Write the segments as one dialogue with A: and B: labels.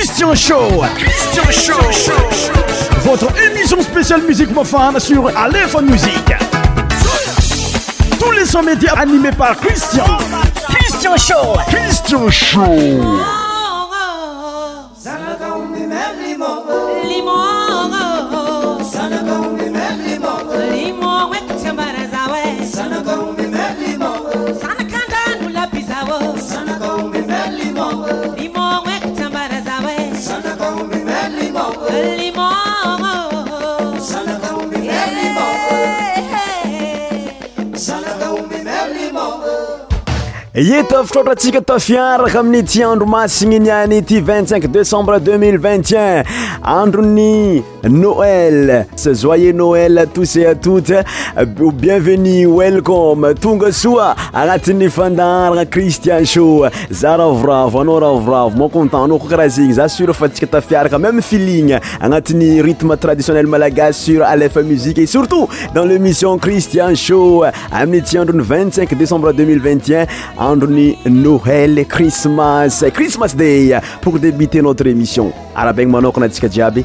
A: Christian Show. Christian Show. Votre émission spéciale musique mofane sur Aléphone Music. Tous les sons médias animés par Christian. Christian Show. Christian Show. eta fitroatra antsika tafiaraka amin'ny ati andro masigny niany ty 25 décembre 202t1 androny noël zoyer noël à tousy et a toutes bienvenu welcome tonga soa agnatin'ny fandaarana christian show za ravoravo anao ravoravo mo content anao ko karaha zegny za sura fa antsika tafiaraka même filin agnatin'ny rythme traditionnel malagasy sur alef muziqe et surtout dans l'émission christian show aminy aty andron'ny 25 décembre 2021 androni noel crismas chrismas dey pour débuter notre emission ara ben mano ko na diska jiabe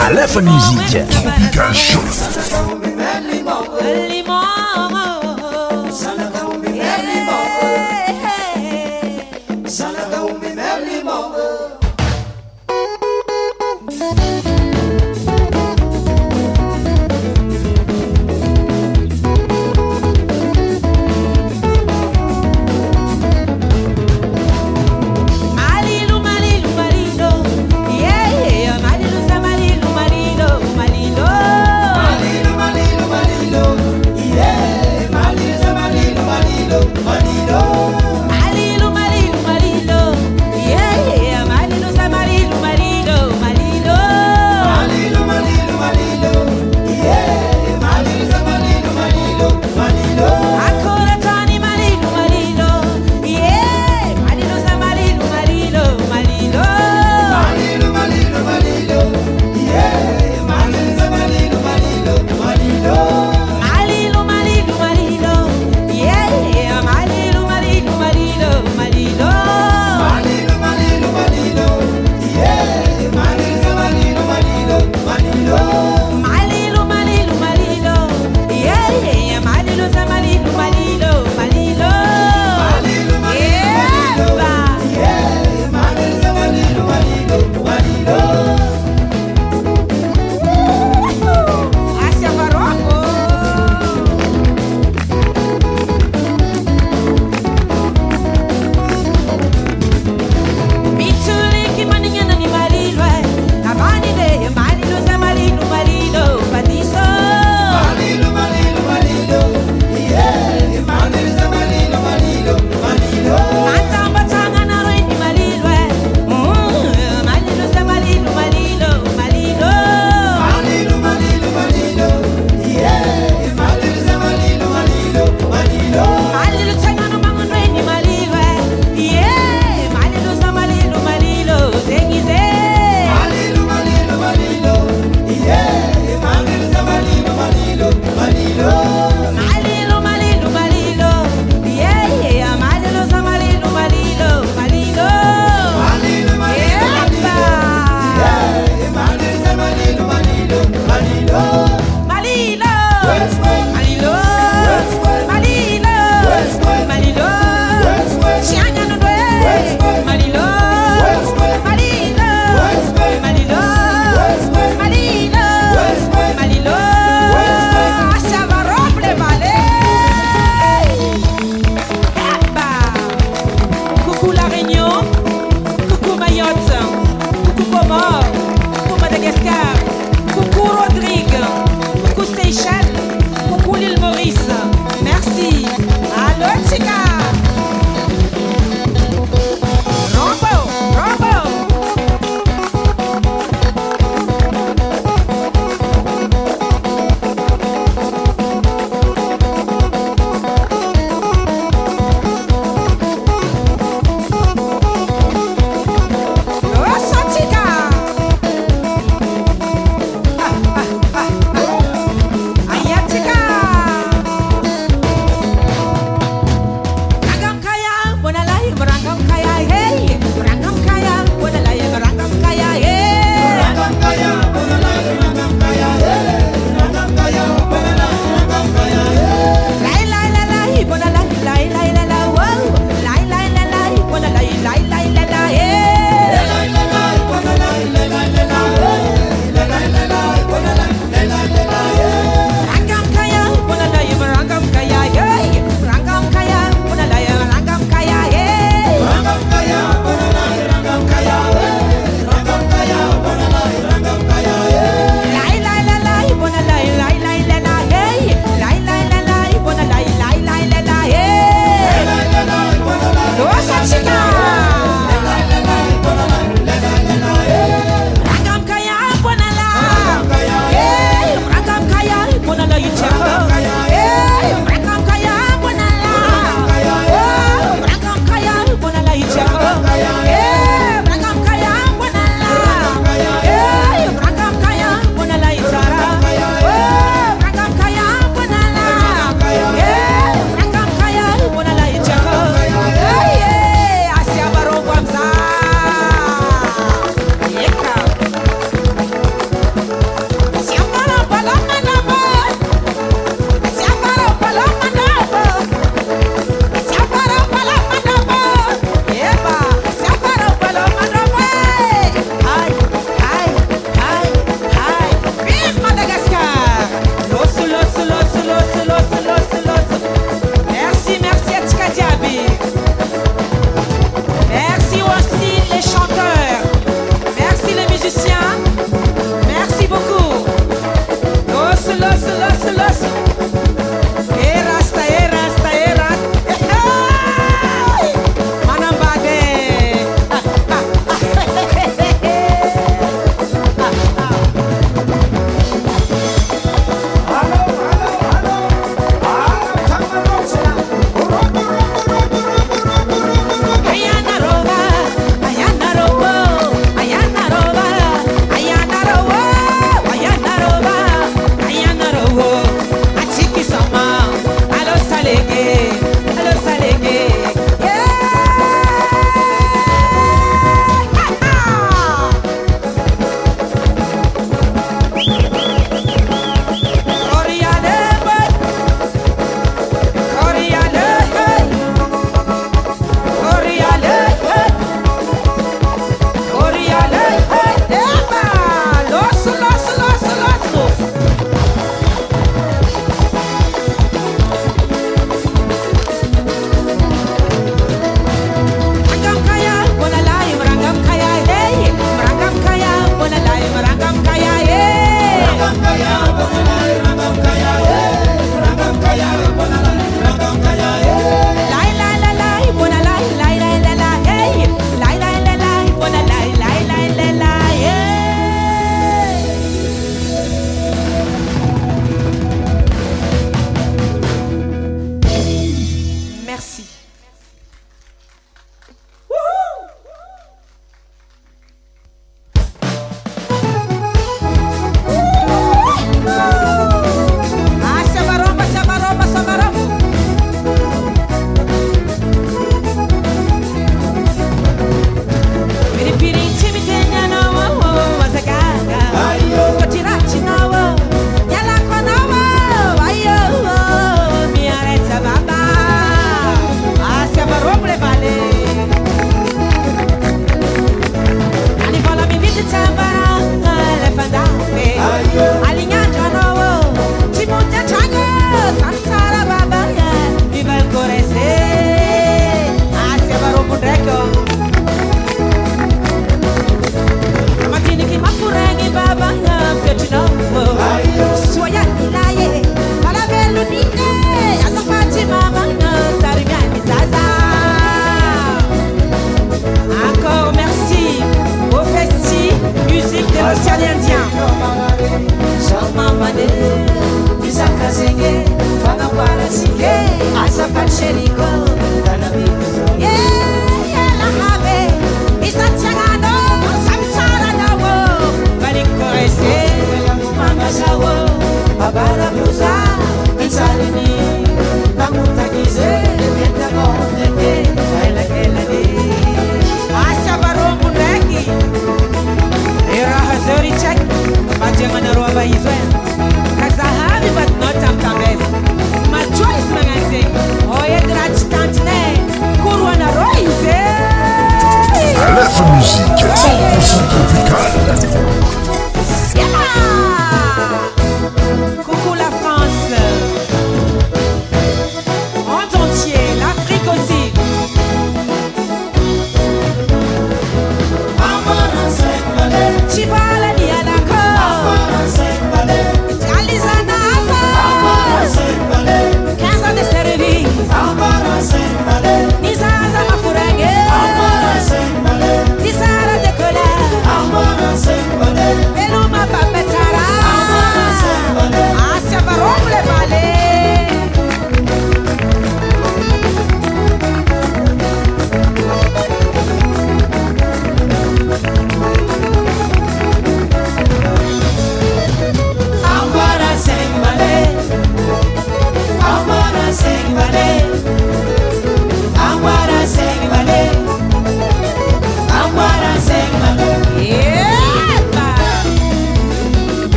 A: علاف المجيكةشم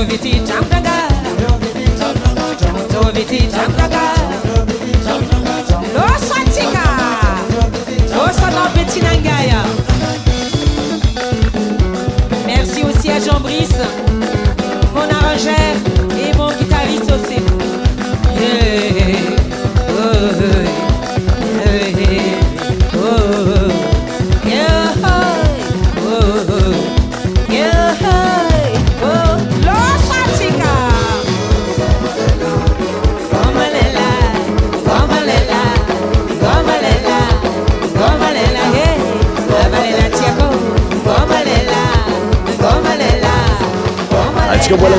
B: Noviti Chambra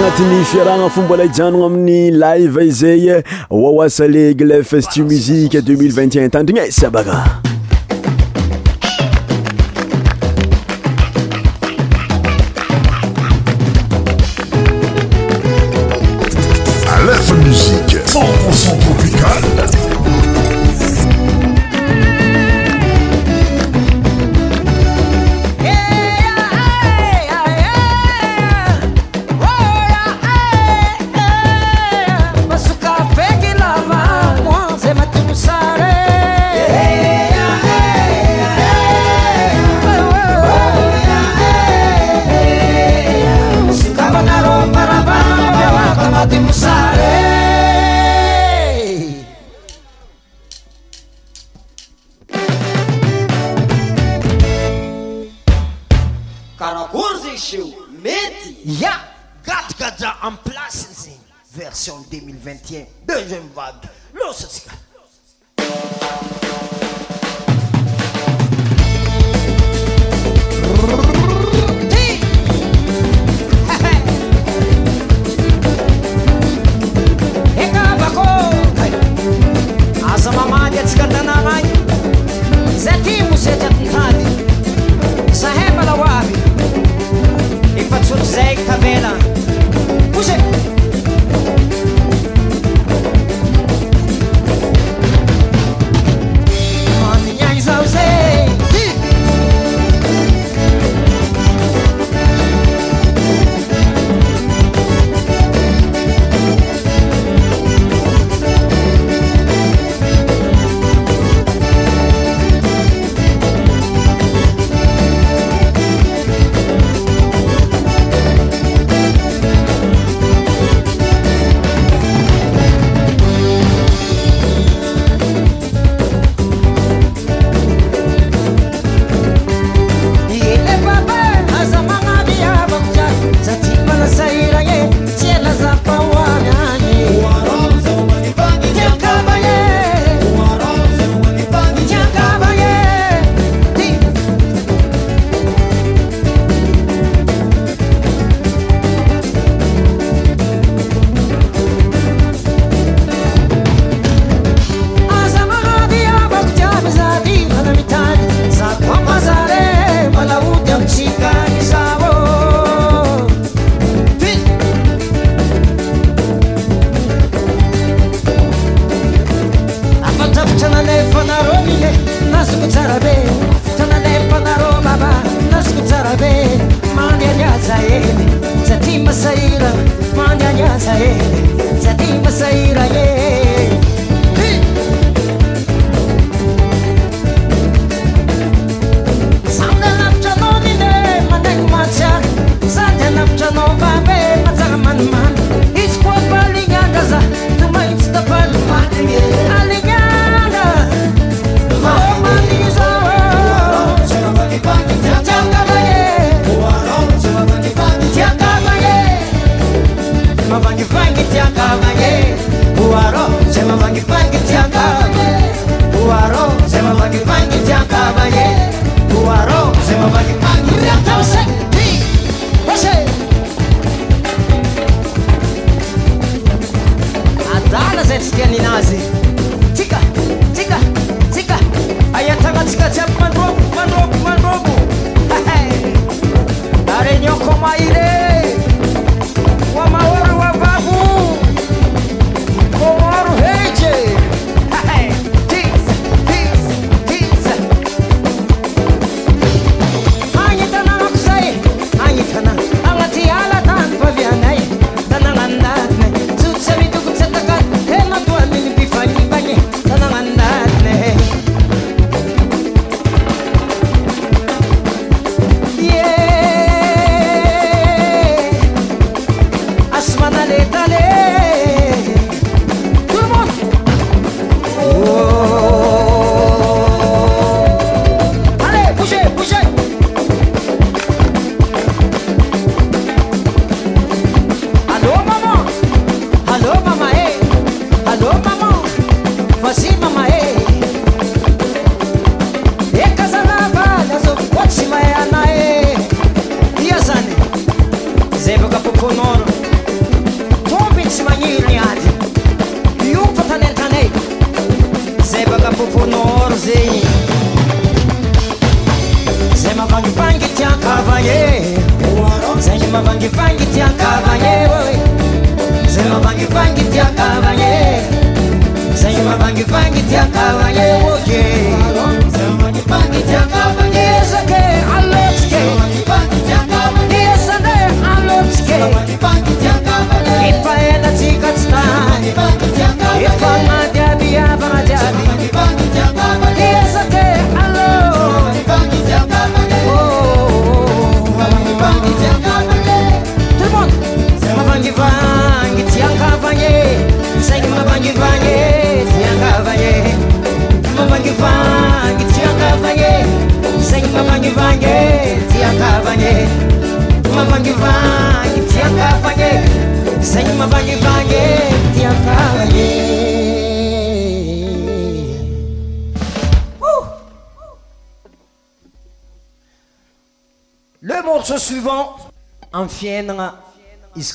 A: agnatin'ny fiarahagna fo mbola hijanono amin'ny live izay eh, oawasa legle festi musiqe 2021 tandrigna eh, syabaka
B: pasaira manya nya sae sati pasaira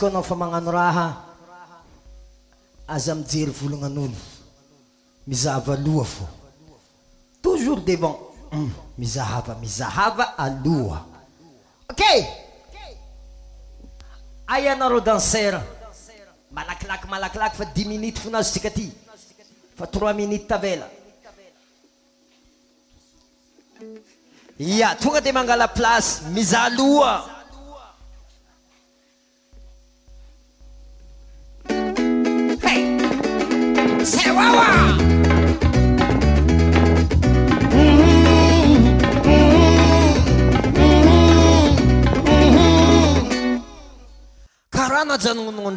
B: onao fa mananormjey volognanol mizavloha fotoujours devanmizahva hmm. mizahav lohak ayanare danser malakilak malakilaky fa dix minite fo nazo tsika ty fa tois minite tela a tonga te mangala placy mizahloa Avançando no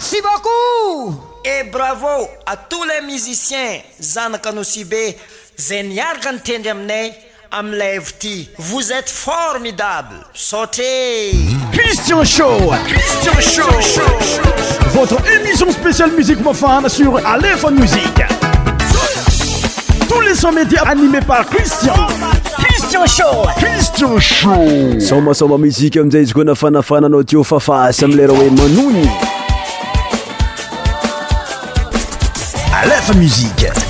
B: Merci beaucoup. Et bravo à tous les musiciens. Zankanosibe, Zenyargantendemne, Amlevti. Vous êtes formidables. Sautez.
A: Christian Show. Christian Show. Votre émission spéciale musique profane sur Aléphone Musique. Tous les sons médias animés par Christian. Christian Show. Christian Show. Soma soma musique, m'dez zgona fana fana no tio fafa, samlero e manouni Musique.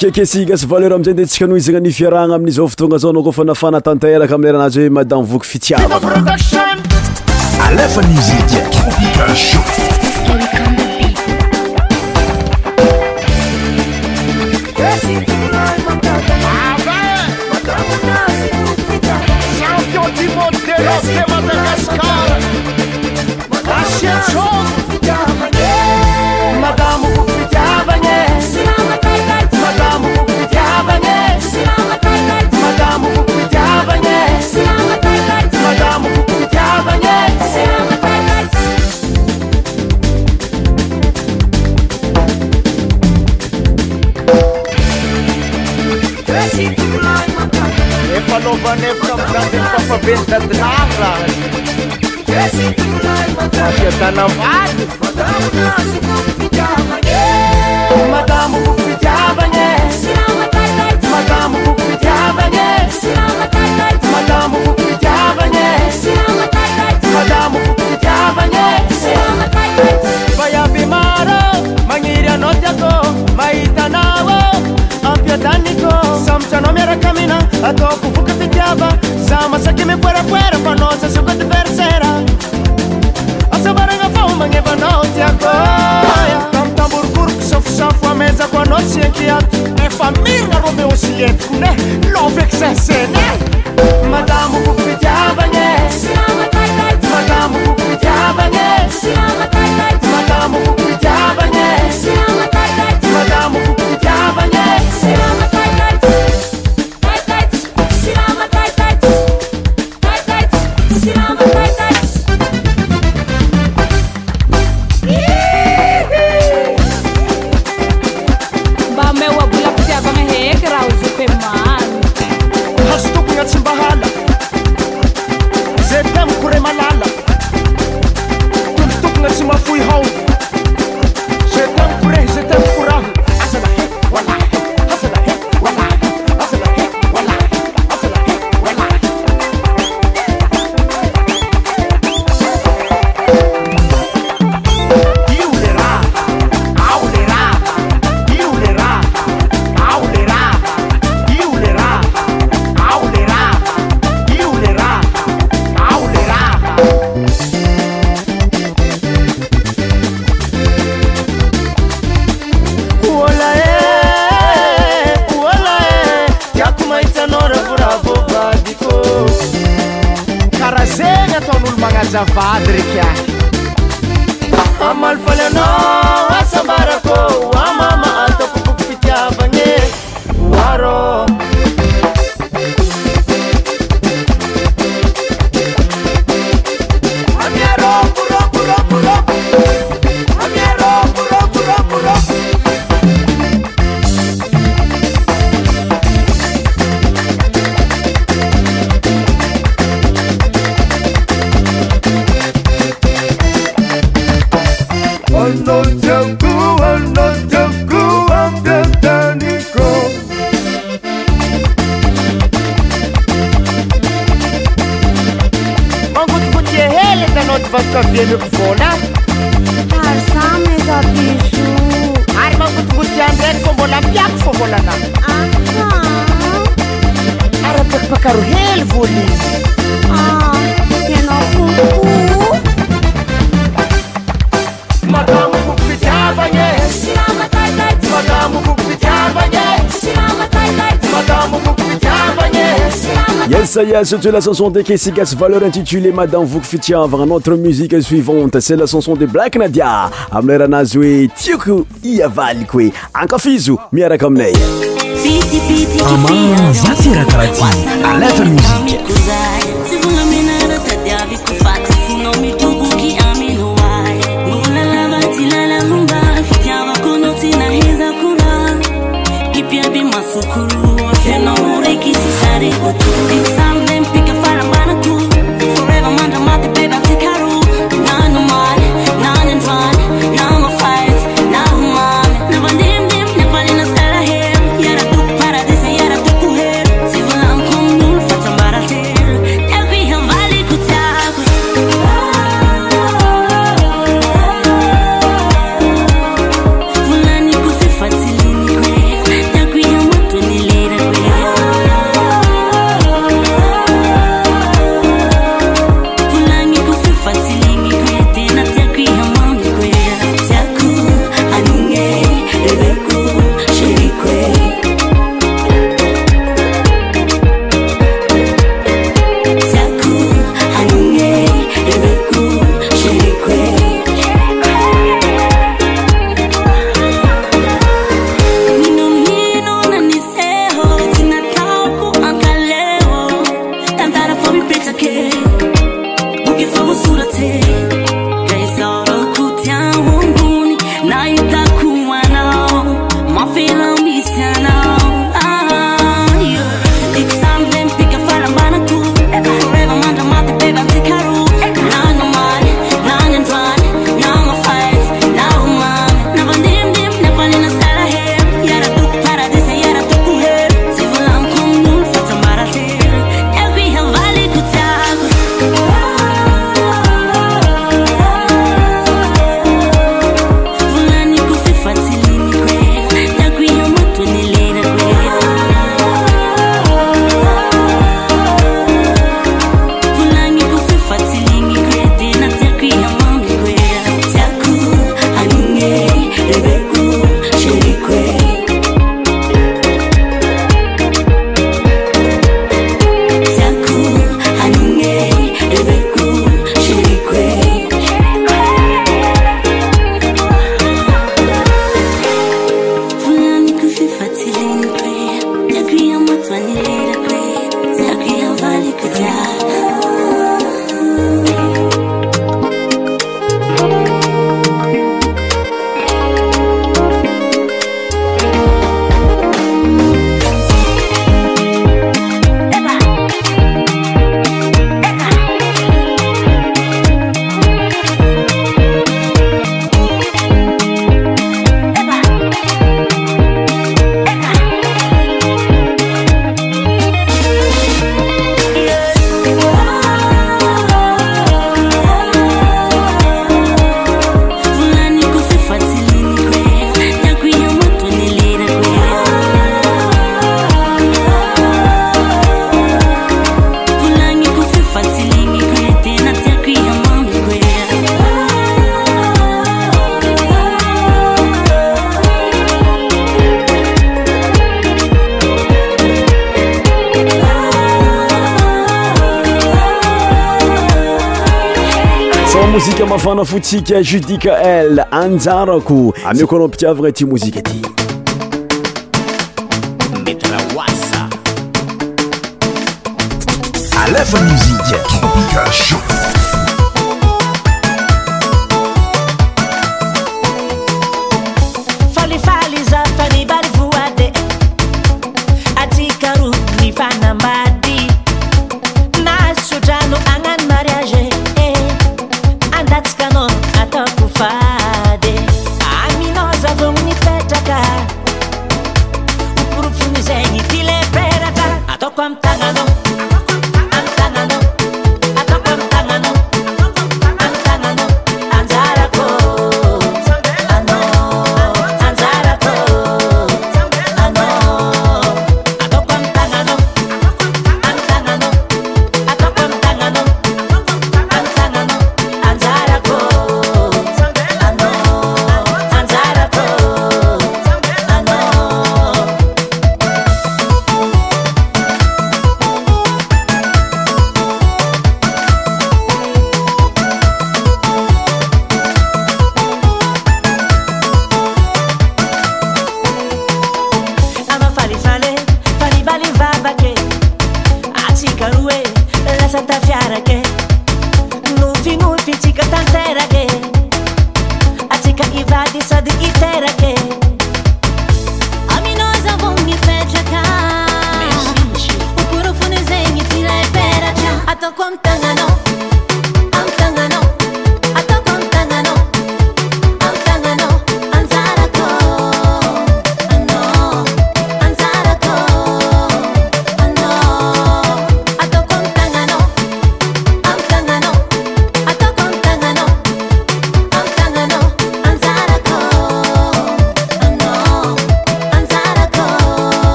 A: kekesy gasy valeur amizay de ntsika noho izegna nifiarahgna aminizyao fotoagna zao anao kofa nafanatantelaka ami leranazy hoe madame voky fitsianyaefai
C: daетaaaam iаeamу vivaeaаmу viavаeaму пivаe vaavimaro magiranoтa ankôsamotranao miarakamina ataokovoka pitiaba za masake meboeraboera efa nao sasiko adiversera asabaragna fa magnevanao tiakôa amitamborokoroko safosafo amezako anao sy akia efa miragna lobeosyletikone no beky sesene madamo
A: saya setu la chanson de kesigas valeur intitulé madame vous quo fitien van notre musique suivante c'est la chanson de blak nadia amleranazoe tioko iavali qoe enkafiso miarakomnaaseatati àtre foutike judik el anzarako amekolomptiavreti mouziketi meta oaça alfa mzike o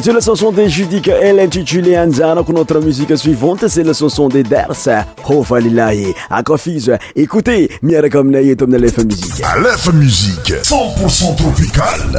A: cestu la chanson des judike ele intitulé andarako notre musique suivante c'est la chanson des ders hofalilahi
C: akofise écoute mierekomnaetomnalefmusike àlf musiqe 10c0 tropicale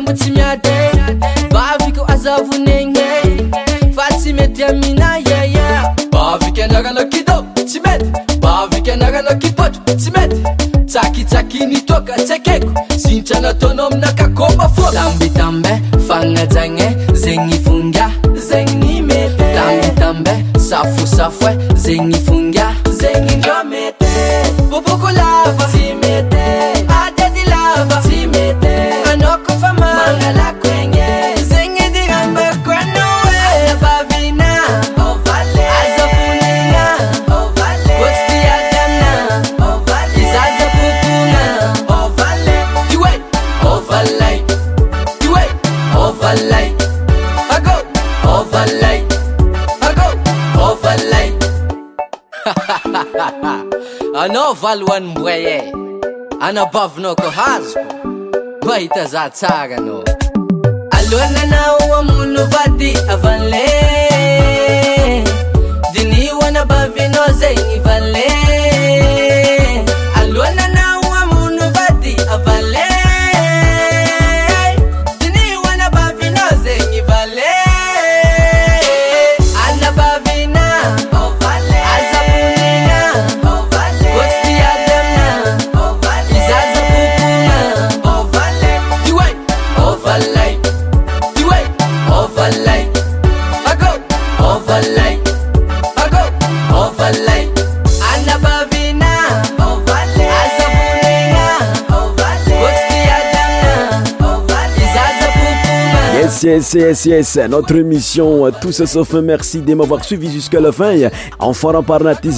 D: oty mia baviky azavonegny e. fatymety aminaebvkkbvkaaakipoosymty takitsakinitoka tsekeko sitaatonaminkoalambitambe faaan
E: zegnfonazmmb
D: safosafo e,
E: zenfonazea
C: anao valhoanymboae anabavinao kohazobo noahitaza tsara anao
D: aloalanaamolovady avale dinihoanabavinao za ivale
C: Yes, Notre émission, euh, tous sauf merci de m'avoir suivi jusqu'à la fin. en parlant de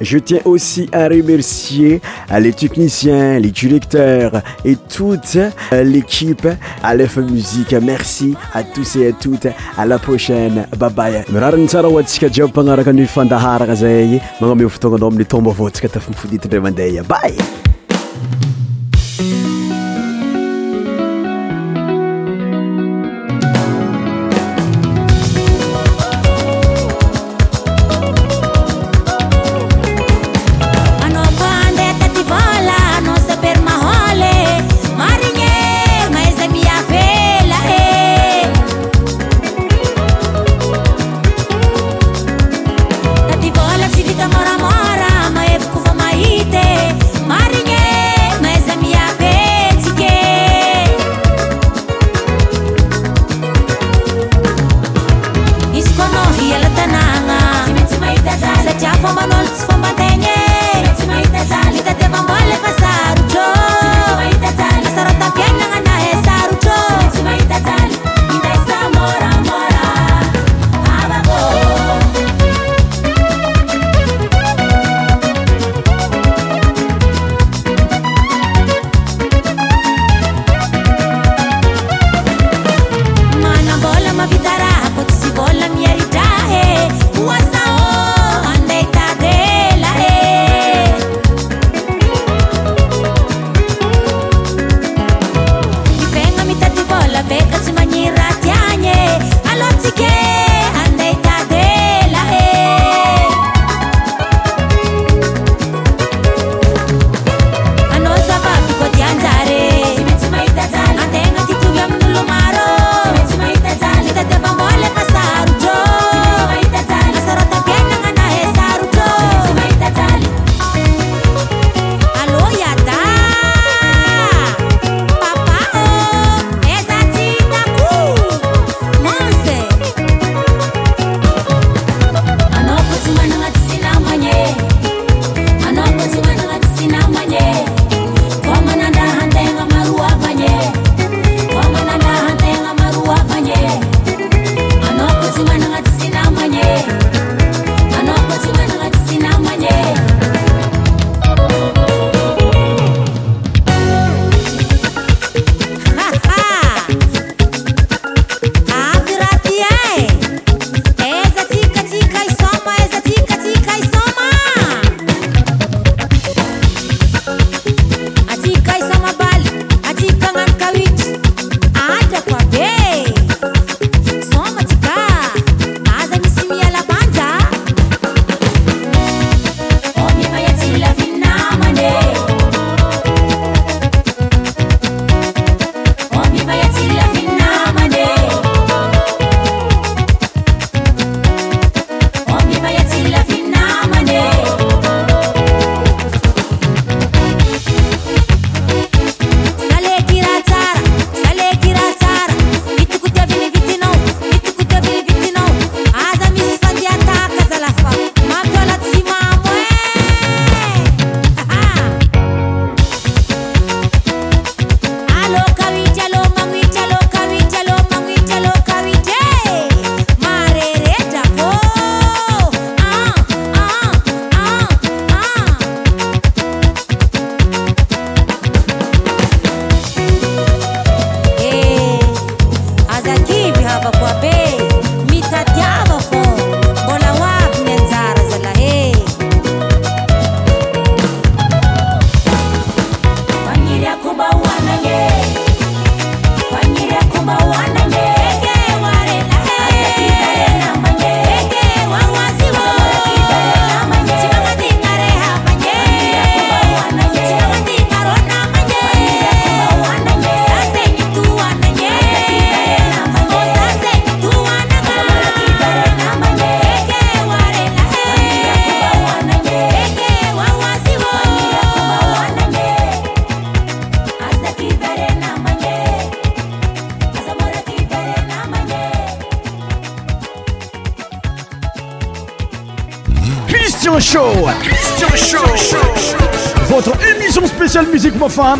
C: je tiens aussi à remercier euh, les techniciens les directeurs et toute euh, l'équipe à Musique merci à tous et à toutes à la prochaine bye bye kany ifandaharagna zay magname fotoananao amin'ny tomba vaontsika tafa mifoditondray mandeha iabay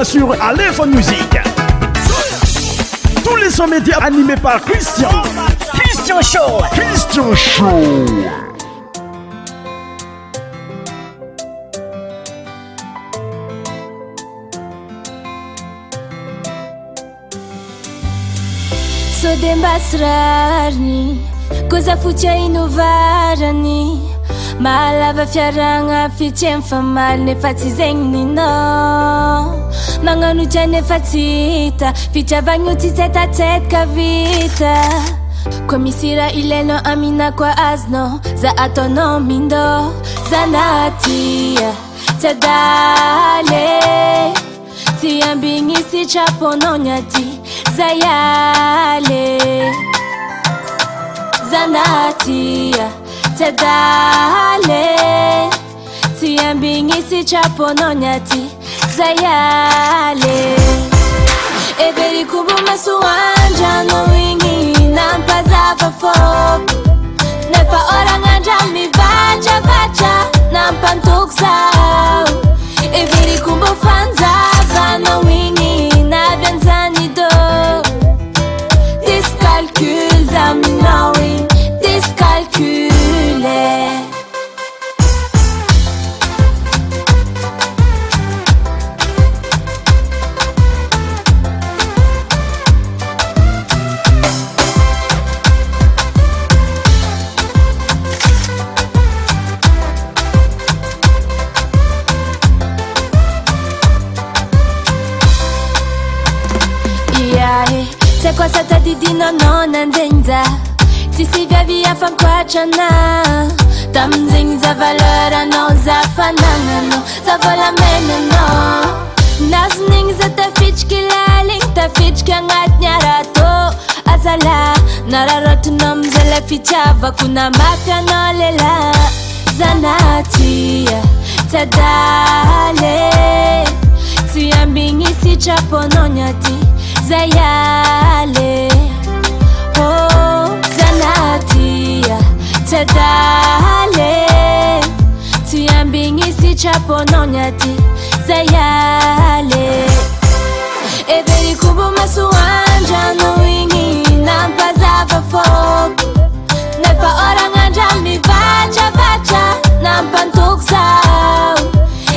C: sur alehone music tous les son métias animés par christianestion
F: hosodembasrarny kozafotia inovarany malava fiarana fitem fa manefatizennina naganucanefatita fita vanuti cetacetkavita komisira ileno aminaka azno za atono mindo zanaia eda iinisiapononai zaale zanai edae iambiisiapononyati zayale everikumbo masuwanjanawini nampazapafo nepa oraanja mi vanja vaca nampantuksa everikumbo fanza vanawini atadidinananazenyza tysigaviafankoatrana tamiziny za valerana za fanaana zavolamenana nazoniny za tafitrikylaliny tafitriky agnatina rato azala nararatyna mizalafitiavakona makana lela zanatia tsadale tyambigny sytrapônanaty zayale oh, zanatia edale tiyambinisicapononyati zayale everikubo masuanjanoini nampazavafo nepa orananjami vaavaa nampantuksa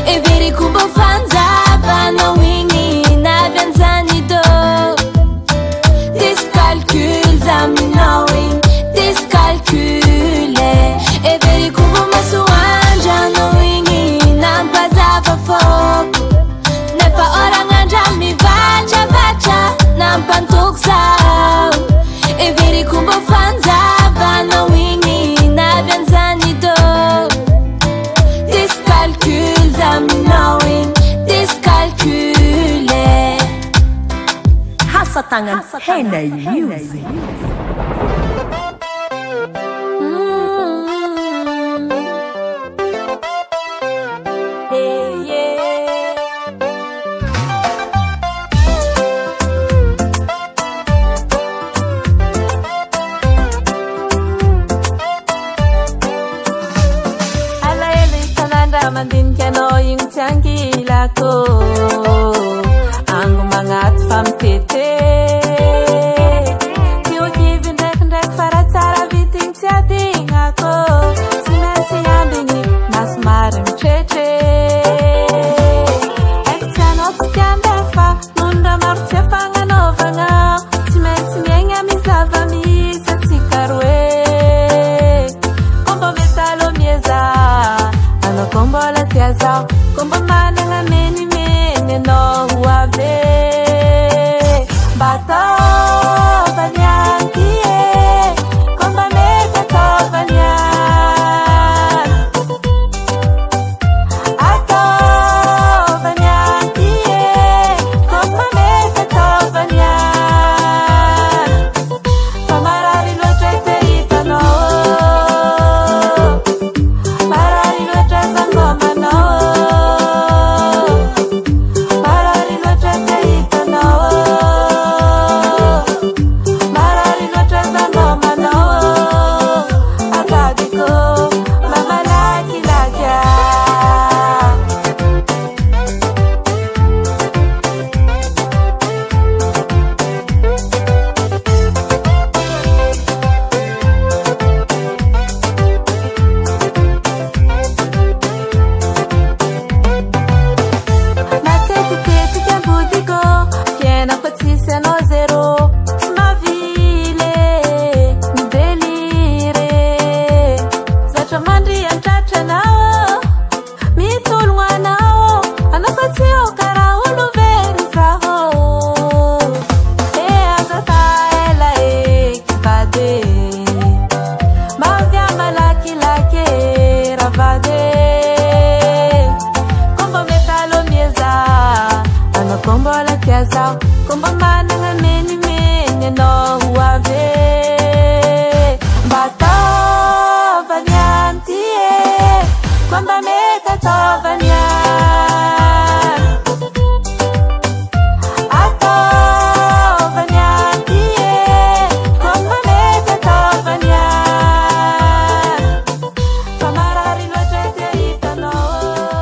F: everi
G: Hasa tangan Henei Music. Mandin kano yung changi lako